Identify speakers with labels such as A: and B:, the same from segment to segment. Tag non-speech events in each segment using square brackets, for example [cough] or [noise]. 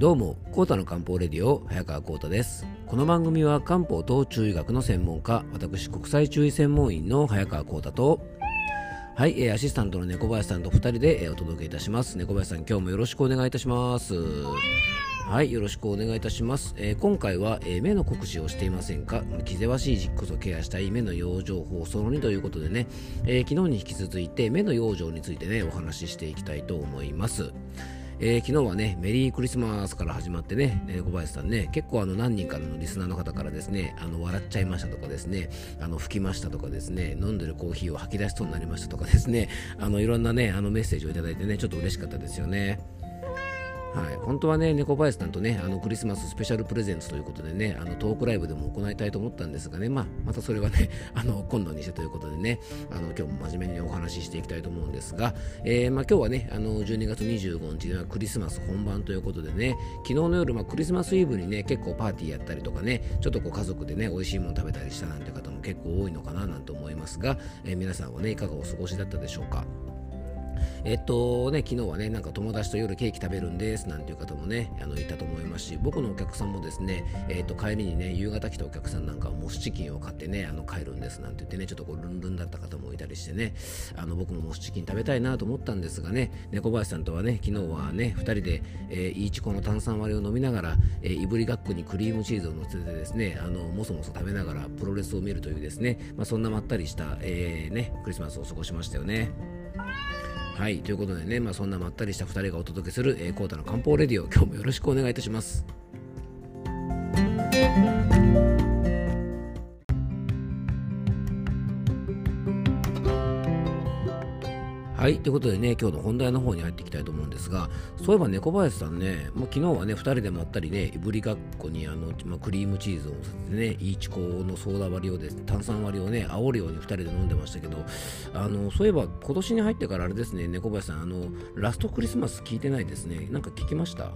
A: どうも、コータの漢方レディオ、早川コータです。この番組は漢方と中医学の専門家、私、国際中医専門員の早川コータと、はい、アシスタントの猫林さんと2人で、お届けいたします。猫林さん、今日もよろしくお願いいたします。はい、よろしくお願いいたします。えー、今回は、えー、目の酷使をしていませんか？気ぜわしい時期こそケアしたい目の養生法その2ということでね、えー、昨日に引き続いて目の養生についてね、お話ししていきたいと思います。えー、昨日はね、メリークリスマスから始まってね、えー、小林さんね、結構あの何人かのリスナーの方からですね、あの笑っちゃいましたとかですね、あの吹きましたとかですね、飲んでるコーヒーを吐き出しそうになりましたとかですね、あのいろんなね、あのメッセージをいただいてね、ちょっと嬉しかったですよね。はい、本当はね、猫林さんとね、あのクリスマススペシャルプレゼンツということでね、あのトークライブでも行いたいと思ったんですがね、まあ、またそれはね、[laughs] あの今度にしてということでね、あの今日も真面目にお話ししていきたいと思うんですが、えー、まあ、今日はね、あの12月25日はクリスマス本番ということでね、昨日の夜、まあ、クリスマスイブにね、結構パーティーやったりとかね、ちょっとこう家族でね、美味しいもの食べたりしたなんて方も結構多いのかななんて思いますが、えー、皆さんはね、いかがお過ごしだったでしょうか？えっとね、昨日はね、なんか友達と夜ケーキ食べるんですなんていう方もね、あのいたと思いますし、僕のお客さんもですね、えっと帰りにね、夕方来たお客さんなんかはモスチキンを買ってね、あの帰るんですなんて言ってね、ちょっとこうルンルンだった方もいたりしてね、あの僕もモスチキン食べたいなと思ったんですがね、猫林さんとはね、昨日はね、2人で、えー、イーチコの炭酸割りを飲みながら、えー、いぶりがっこにクリームチーズを乗せてですね、あのもそもそ食べながらプロレスを見るというですね、まあ、そんなまったりした、えー、ね、クリスマスを過ごしましたよね。はい、ということでね、まあ、そんなまったりした2人がお届けする、えー、コータの漢方レディオ、今日もよろしくお願いいたします。はい、ということでね、今日の本題の方に入っていきたいと思うんですが、そういえば猫林さんね、もう昨日はね、2人でまったりね、いぶりがっこにあの、まあ、クリームチーズを乗せてね、いいチコのソーダ割りをです、炭酸割りをね、煽るように2人で飲んでましたけど、あの、そういえば今年に入ってからあれですね、猫林さん、あの、ラストクリスマス聞いてないですね。なんか聞きました？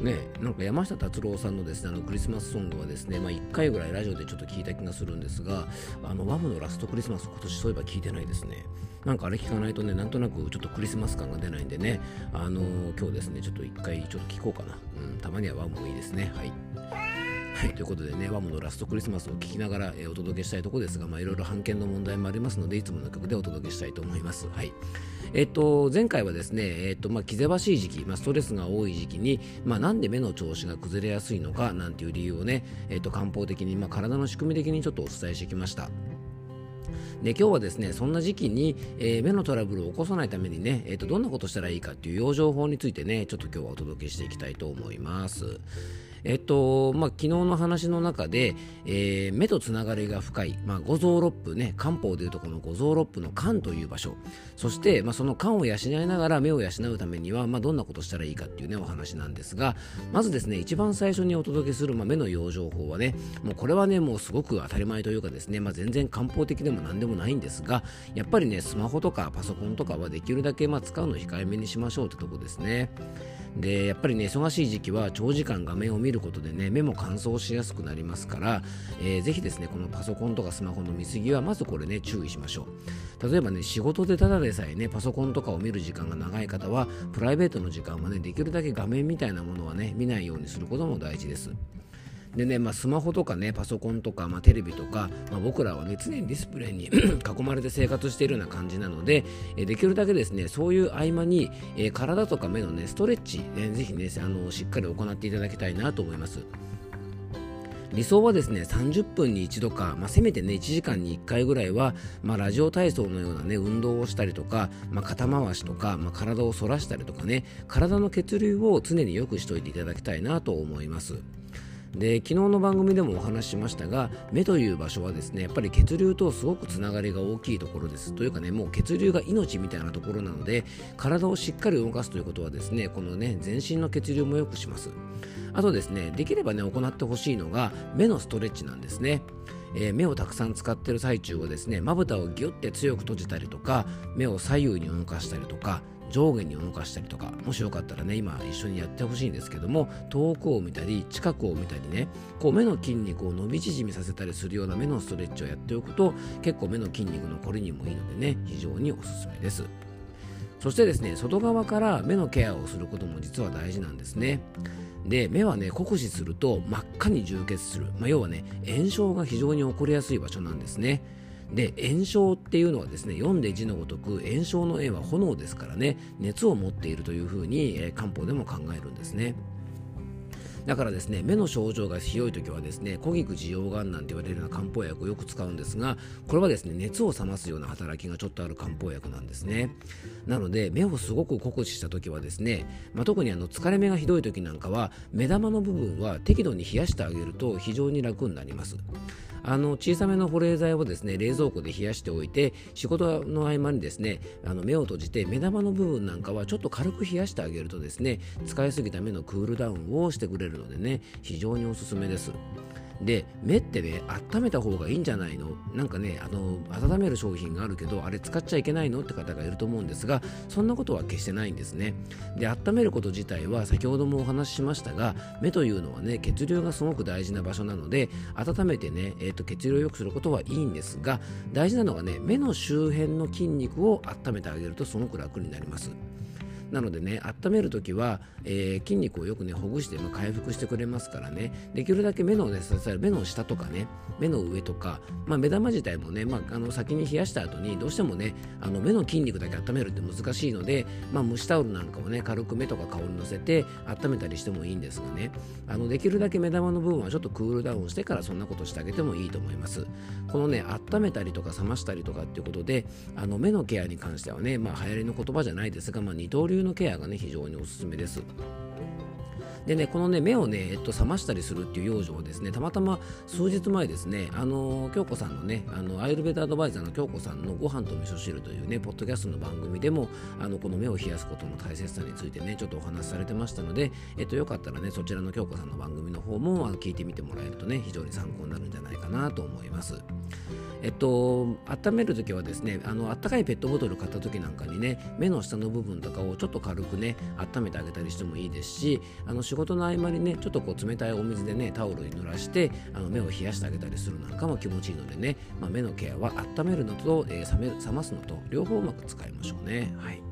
A: ね、なんか山下達郎さんのですねあのクリスマスソングはですね、まあ、1回ぐらいラジオでちょっと聞いた気がするんですがあのワムのラストクリスマス今年そういえば聞いてないですね。なんかあれ聞かないとねなんとなくちょっとクリスマス感が出ないんでね。あのー、今日ですねちょっと1回ちょっと聞こうかな、うん、たまにはワムもいいですね。はい。はい、ということでね、ワムのラストクリスマスを聴きながら、えー、お届けしたいところですが、いろいろ版権の問題もありますので、いつもの曲でお届けしたいと思います。はい。えっと、前回はですね、えっと、まあ、気ぜわしい時期、まあ、ストレスが多い時期に、まあ、なんで目の調子が崩れやすいのか、なんていう理由をね、えっと、漢方的に、まあ、体の仕組み的にちょっとお伝えしてきました。で今日はですねそんな時期に、えー、目のトラブルを起こさないためにね、えーと、どんなことしたらいいかっていう養生法についてねちょっと今日はお届けしていきたいと思います。えっと、まあ、昨日の話の中で、えー、目とつながりが深い、まあ、五臓六腑ね、漢方でいうとこの五臓六腑の肝という場所、そして、まあ、その肝を養いながら目を養うためには、まあ、どんなことしたらいいかっていうね、お話なんですが、まずですね、一番最初にお届けする、まあ、目の養生法はね、もうこれはね、もうすごく当たり前というかですね、まあ、全然漢方的でも何でもないんですが、やっぱりね、スマホとかパソコンとかはできるだけ、まあ、使うの控えめにしましょうってとこですね。でやっぱりね忙しい時期は長時間画面を見ることでね目も乾燥しやすくなりますから、えー、ぜひですねこのパソコンとかスマホの見過ぎはまずこれね注意しましょう。例えばね仕事でただでさえねパソコンとかを見る時間が長い方はプライベートの時間はねできるだけ画面みたいなものはね見ないようにすることも大事です。でね、まあ、スマホとかね、パソコンとか、まあ、テレビとか、まあ、僕らはね、常にディスプレイに [clears throat] 囲まれて生活しているような感じなので、えできるだけですね、そういう合間に、え、体とか目のね、ストレッチ、ね、ぜひね、あのしっかり行っていただきたいなと思います。理想はですね30分に一度か、まあ、せめてね1時間に1回ぐらいは、まあ、ラジオ体操のようなね運動をしたりとか、まあ、肩回しとか、まあ、体を反らしたりとかね体の血流を常によくしておいていただきたいなと思います。で昨日の番組でもお話ししましたが目という場所はですねやっぱり血流とすごくつながりが大きいところです。というかねもう血流が命みたいなところなので体をしっかり動かすということはですねこのね全身の血流も良くします。あとですねできればね行ってほしいのが目のストレッチなんですね。えー、目をたくさん使っている最中はですねまぶたをギュッて強く閉じたりとか目を左右に動かしたりとか上下に動かしたりとかもしよかったらね今一緒にやってほしいんですけども遠くを見たり近くを見たりねこう目の筋肉を伸び縮みさせたりするような目のストレッチをやっておくと結構目の筋肉のこりにもいいのでね非常におすすめです。そしてですね外側から目のケアをすることも実は大事なんですね。で目はね酷使すると真っ赤に充血する、まあ、要はね炎症が非常に起こりやすい場所なんですね。で炎症っていうのはですね読んで字のごとく炎症の炎は炎ですからね熱を持っているというふうに、えー、漢方でも考えるんですね。だからですね目の症状がひどい時はですね小菊滋養丸なんて言われるような漢方薬をよく使うんですがこれはですね熱を冷ますような働きがちょっとある漢方薬なんですね。なので目をすごく酷使した時はですね、まあ、特にあの疲れ目がひどい時なんかは目玉の部分は適度に冷やしてあげると非常に楽になります。あの小さめの保冷剤をですね冷蔵庫で冷やしておいて仕事の合間にですねあの目を閉じて目玉の部分なんかはちょっと軽く冷やしてあげるとですね使いすぎた目のクールダウンをしてくれるのでね非常におすすめです。で目ってね温めた方がいいんじゃないの？なんかねあの温める商品があるけどあれ使っちゃいけないの？って方がいると思うんですがそんなことは決してないんですね。で温めること自体は先ほどもお話ししましたが目というのはね血流がすごく大事な場所なので温めてね、えーと、血流を良くすることはいいんですが大事なのがね目の周辺の筋肉を温めてあげるとすごく楽になります。なのでね温めるときは、えー、筋肉をよくねほぐして、まあ、回復してくれますからね。できるだけ目のね支える目の下とかね目の上とか、まあ、目玉自体もね、まあ、あの先に冷やした後にどうしてもねあの目の筋肉だけ温めるって難しいので、まあ、蒸しタオルなんかをね軽く目とか顔にのせて温めたりしてもいいんですがね。あのできるだけ目玉の部分はちょっとクールダウンしてからそんなことしてあげてもいいと思います。このね温めたりとか冷ましたりとかっていうことであの目のケアに関してはね、まあ、流行りの言葉じゃないですが、まあ、二刀流のケアがね非常におすすめです。でね、このね、目をね、えっと、覚ましたりするっていう養生をですね、たまたま数日前ですね、あの、京子さんのね、あの、アイルベーダアドバイザーの京子さんのご飯と味噌汁というね、ポッドキャストの番組でも、あの、この目を冷やすことの大切さについてね、ちょっとお話しされてましたので、えっと、よかったらね、そちらの京子さんの番組の方も、あの、聞いてみてもらえるとね、非常に参考になるんじゃないかなと思います。えっと、温めるときはですねあの温かいペットボトル買ったときなんかにね目の下の部分とかをちょっと軽くね温めてあげたりしてもいいですしあの仕事事の合間にねちょっとこう冷たいお水でねタオルに濡らしてあの目を冷やしてあげたりするなんかも気持ちいいのでね、まあ、目のケアは温めるのと、えー、冷め冷ますのと両方うまく使いましょうね。はい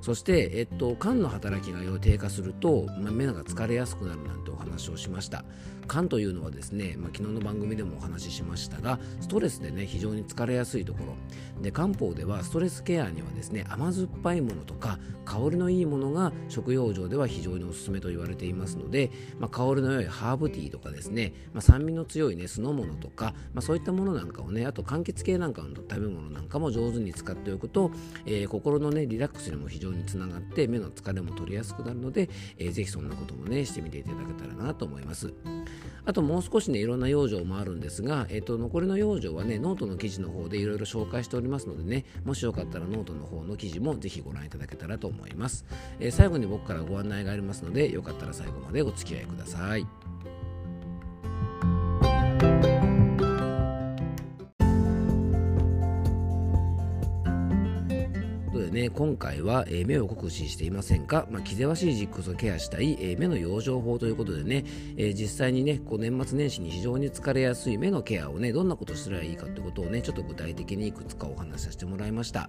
A: そして、えっと、肝の働きが低下すると、ま、目が疲れやすくなるなんてお話をしました。肝というのはですね、まあ、昨日の番組でもお話ししましたがストレスでね非常に疲れやすいところ。で漢方ではストレスケアにはですね甘酸っぱいものとか香りのいいものが食用上では非常におすすめと言われていますので、まあ、香りの良いハーブティーとかですね、まあ、酸味の強いね酢の物とか、まあ、そういったものなんかをねあと柑橘系なんかの食べ物なんかも上手に使っておくと、えー、心のねリラックスにも非常につながって目の疲れも取りやすくなるので、えー、ぜひそんなこともねしてみていただけたらなと思います。あともう少しねいろんな養生もあるんですが、えーと、残りの養生はねノートの記事の方でいろいろ紹介しておりますのでねもしよかったらノートの方の記事もぜひご覧いただけたらと思います、えー、最後に僕からご案内がありますのでよかったら最後までお付き合いくださいね、今回は、えー、目を酷使していませんか、まあ、気ぜわしい時期こそケアしたい、えー、目の養生法ということでね、えー、実際にね、こう年末年始に非常に疲れやすい目のケアをね、どんなことすればいいかということをね、ちょっと具体的にいくつかお話しさせてもらいました。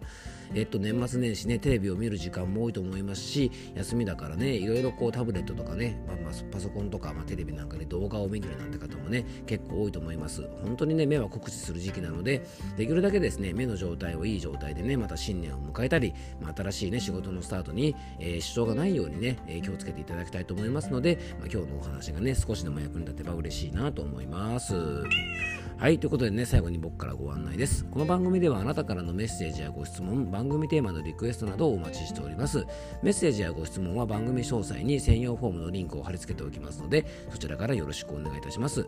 A: えっと、年末年始ね、テレビを見る時間も多いと思いますし、休みだからね、いろいろこうタブレットとかね、まあ、まあ、パソコンとか、まあ、テレビなんかで動画を見るなんて方もね、結構多いと思います。本当にね、目は酷使する時期なので、できるだけですね、目の状態をいい状態でね、また新年を迎えたり、まあ、新しいね、仕事のスタートに、えー、支障がないようにね、えー、気をつけていただきたいと思いますので、まあ、今日のお話がね、少しでも役に立てば嬉しいなと思います。はい、ということでね、最後に僕からご案内です。この番組ではあなたからのメッセージやご質問、番組テーマのリクエストなどをお待ちしております。メッセージやご質問は番組詳細に専用フォームのリンクを貼り付けておきますので、そちらからよろしくお願いいたします。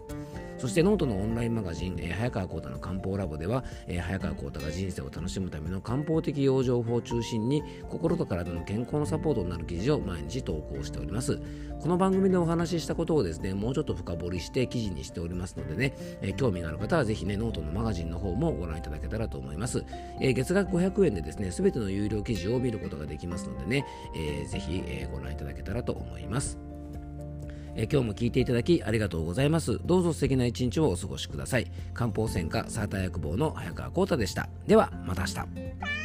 A: そしてノートのオンラインマガジン、えー、早川幸太の漢方ラボでは、えー、早川幸太が人生を楽しむための漢方的養生法を中心に心と体の健康のサポートになる記事を毎日投稿しております。この番組でお話ししたことをですね、もうちょっと深掘りして記事にしておりますのでね、えー、興味がある方はぜひね、ノートのマガジンの方もご覧いただけたらと思います。えー、月額500円でですね、すべての有料記事を見ることができますのでね、えー、ぜひ、えー、ご覧いただけたらと思います。え今日も聞いていただきありがとうございます。どうぞ素敵な一日をお過ごしください。漢方専科サーター薬房の早川浩太でした。では、また明日。